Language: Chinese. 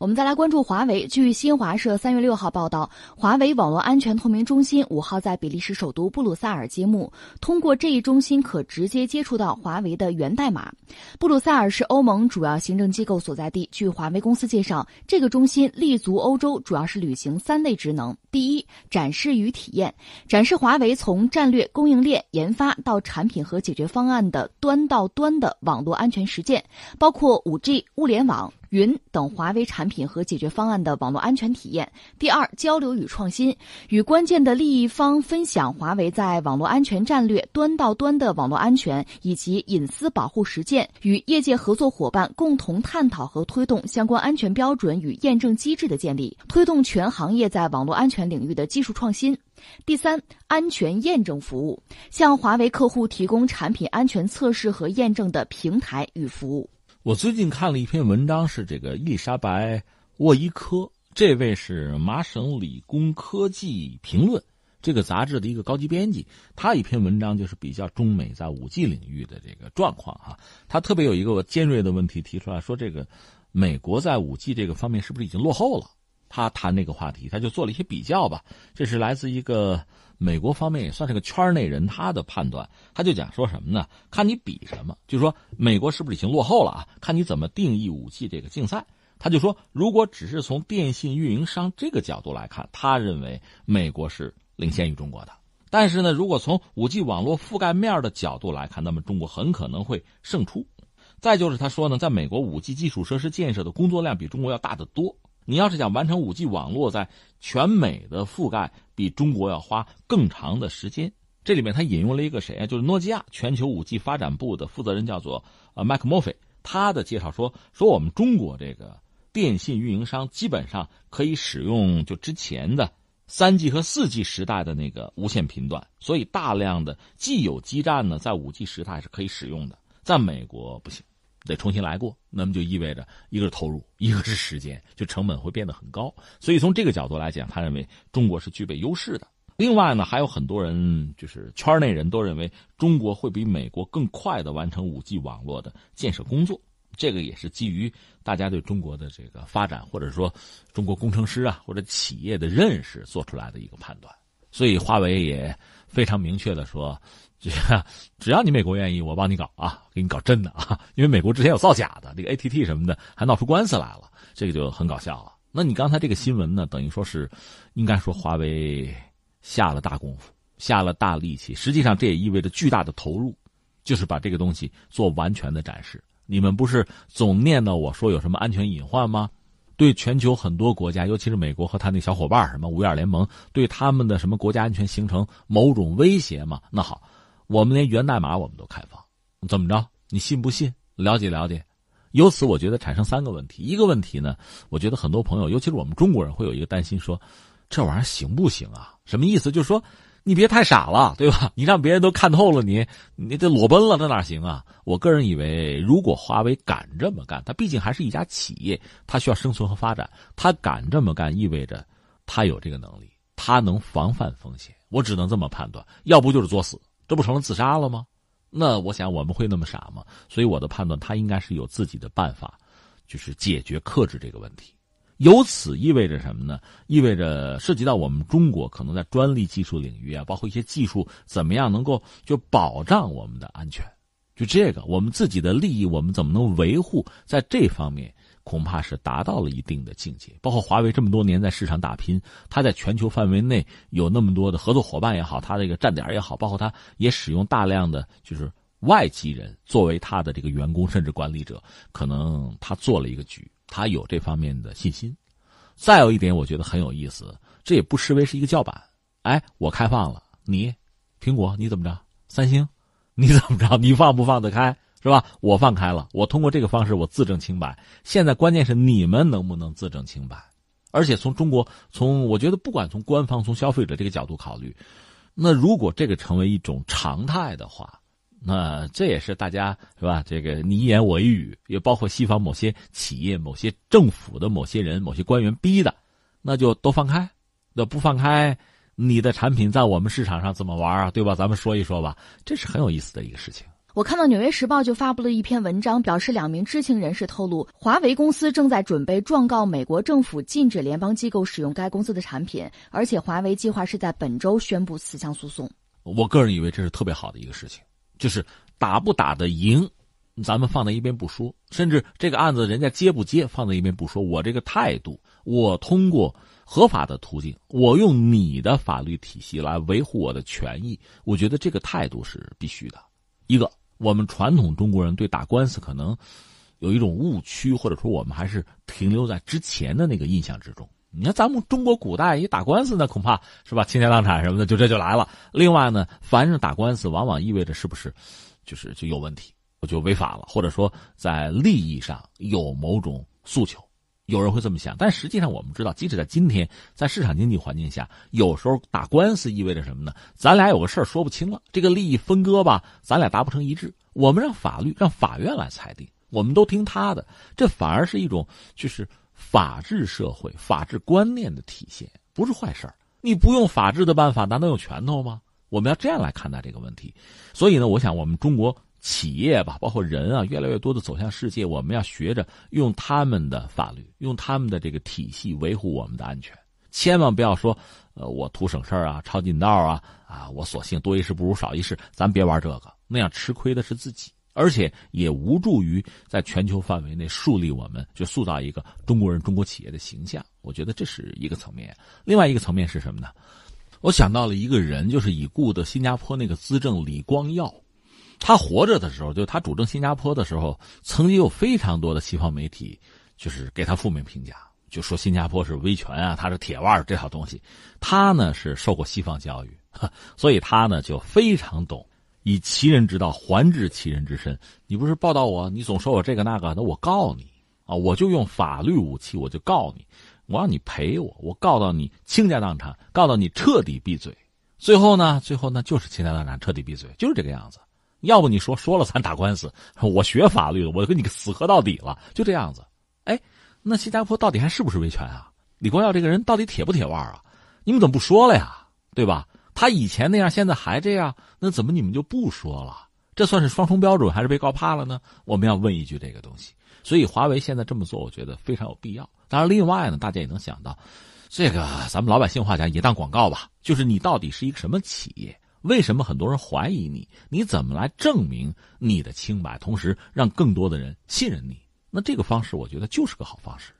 我们再来关注华为。据新华社三月六号报道，华为网络安全透明中心五号在比利时首都布鲁塞尔揭幕。通过这一中心，可直接接触到华为的源代码。布鲁塞尔是欧盟主要行政机构所在地。据华为公司介绍，这个中心立足欧洲，主要是履行三类职能：第一，展示与体验，展示华为从战略、供应链、研发到产品和解决方案的端到端的网络安全实践，包括五 G、物联网。云等华为产品和解决方案的网络安全体验。第二，交流与创新，与关键的利益方分享华为在网络安全战略、端到端的网络安全以及隐私保护实践，与业界合作伙伴共同探讨和推动相关安全标准与验证机制的建立，推动全行业在网络安全领域的技术创新。第三，安全验证服务，向华为客户提供产品安全测试和验证的平台与服务。我最近看了一篇文章，是这个伊丽莎白·沃伊科，这位是麻省理工科技评论这个杂志的一个高级编辑。他一篇文章就是比较中美在五 G 领域的这个状况哈。他特别有一个尖锐的问题提出来说，这个美国在五 G 这个方面是不是已经落后了？他谈这个话题，他就做了一些比较吧。这是来自一个。美国方面也算是个圈内人，他的判断，他就讲说什么呢？看你比什么，就说美国是不是已经落后了啊？看你怎么定义武器这个竞赛。他就说，如果只是从电信运营商这个角度来看，他认为美国是领先于中国的。但是呢，如果从五 G 网络覆盖面的角度来看，那么中国很可能会胜出。再就是他说呢，在美国五 G 基础设施建设的工作量比中国要大得多。你要是想完成五 G 网络在全美的覆盖，比中国要花更长的时间。这里面他引用了一个谁啊？就是诺基亚全球五 G 发展部的负责人，叫做呃麦克莫菲。他的介绍说，说我们中国这个电信运营商基本上可以使用就之前的三 G 和四 G 时代的那个无线频段，所以大量的既有基站呢，在五 G 时代是可以使用的。在美国不行。得重新来过，那么就意味着一个是投入，一个是时间，就成本会变得很高。所以从这个角度来讲，他认为中国是具备优势的。另外呢，还有很多人就是圈内人都认为中国会比美国更快的完成五 G 网络的建设工作。这个也是基于大家对中国的这个发展，或者说中国工程师啊或者企业的认识做出来的一个判断。所以华为也非常明确的说。这只要你美国愿意，我帮你搞啊，给你搞真的啊！因为美国之前有造假的，这个 ATT 什么的还闹出官司来了，这个就很搞笑了。那你刚才这个新闻呢，等于说是，应该说华为下了大功夫，下了大力气。实际上这也意味着巨大的投入，就是把这个东西做完全的展示。你们不是总念叨我说有什么安全隐患吗？对全球很多国家，尤其是美国和他那小伙伴什么五眼联盟，对他们的什么国家安全形成某种威胁吗？那好。我们连源代码我们都开放，怎么着？你信不信？了解了解。由此，我觉得产生三个问题。一个问题呢，我觉得很多朋友，尤其是我们中国人，会有一个担心：说这玩意儿行不行啊？什么意思？就是说你别太傻了，对吧？你让别人都看透了，你你这裸奔了，那哪行啊？我个人以为，如果华为敢这么干，它毕竟还是一家企业，它需要生存和发展，它敢这么干，意味着它有这个能力，它能防范风险。我只能这么判断，要不就是作死。这不成了自杀了吗？那我想我们会那么傻吗？所以我的判断，他应该是有自己的办法，就是解决克制这个问题。由此意味着什么呢？意味着涉及到我们中国可能在专利技术领域啊，包括一些技术怎么样能够就保障我们的安全，就这个我们自己的利益，我们怎么能维护在这方面？恐怕是达到了一定的境界。包括华为这么多年在市场打拼，它在全球范围内有那么多的合作伙伴也好，它这个站点也好，包括它也使用大量的就是外籍人作为它的这个员工甚至管理者，可能他做了一个局，他有这方面的信心。再有一点，我觉得很有意思，这也不失为是一个叫板。哎，我开放了，你，苹果你怎么着？三星，你怎么着？你放不放得开？是吧？我放开了，我通过这个方式，我自证清白。现在关键是你们能不能自证清白？而且从中国，从我觉得不管从官方、从消费者这个角度考虑，那如果这个成为一种常态的话，那这也是大家是吧？这个你一言我一语，也包括西方某些企业、某些政府的某些人、某些官员逼的，那就都放开。那不放开，你的产品在我们市场上怎么玩啊？对吧？咱们说一说吧，这是很有意思的一个事情。我看到《纽约时报》就发布了一篇文章，表示两名知情人士透露，华为公司正在准备状告美国政府禁止联邦机构使用该公司的产品，而且华为计划是在本周宣布此项诉讼。我个人以为这是特别好的一个事情，就是打不打得赢，咱们放在一边不说，甚至这个案子人家接不接放在一边不说，我这个态度，我通过合法的途径，我用你的法律体系来维护我的权益，我觉得这个态度是必须的。一个，我们传统中国人对打官司可能有一种误区，或者说我们还是停留在之前的那个印象之中。你看，咱们中国古代一打官司呢，恐怕是吧，倾家荡产什么的，就这就来了。另外呢，凡是打官司，往往意味着是不是，就是就有问题，我就违法了，或者说在利益上有某种诉求，有人会这么想。但实际上，我们知道，即使在今天，在市场经济环境下，有时候打官司意味着什么呢？咱俩有个事儿说不清了，这个利益分割吧，咱俩达不成一致，我们让法律让法院来裁定，我们都听他的，这反而是一种就是。法治社会、法治观念的体现不是坏事儿。你不用法治的办法，难道有拳头吗？我们要这样来看待这个问题。所以呢，我想我们中国企业吧，包括人啊，越来越多的走向世界，我们要学着用他们的法律、用他们的这个体系维护我们的安全。千万不要说，呃，我图省事儿啊，抄近道啊，啊，我索性多一事不如少一事，咱别玩这个，那样吃亏的是自己。而且也无助于在全球范围内树立我们就塑造一个中国人、中国企业的形象。我觉得这是一个层面。另外一个层面是什么呢？我想到了一个人，就是已故的新加坡那个资政李光耀。他活着的时候，就他主政新加坡的时候，曾经有非常多的西方媒体就是给他负面评价，就说新加坡是威权啊，他是铁腕这套东西。他呢是受过西方教育，所以他呢就非常懂。以其人之道还治其人之身，你不是报道我？你总说我这个那个，那我告你啊！我就用法律武器，我就告你，我让你赔我，我告到你倾家荡产，告到你彻底闭嘴。最后呢，最后呢，就是倾家荡产，彻底闭嘴，就是这个样子。要不你说说了，咱打官司。我学法律的，我跟你死磕到底了，就这样子。哎，那新加坡到底还是不是维权啊？李光耀这个人到底铁不铁腕啊？你们怎么不说了呀？对吧？他以前那样，现在还这样，那怎么你们就不说了？这算是双重标准，还是被告怕了呢？我们要问一句这个东西。所以华为现在这么做，我觉得非常有必要。当然，另外呢，大家也能想到，这个咱们老百姓话讲，也当广告吧。就是你到底是一个什么企业？为什么很多人怀疑你？你怎么来证明你的清白？同时让更多的人信任你？那这个方式，我觉得就是个好方式。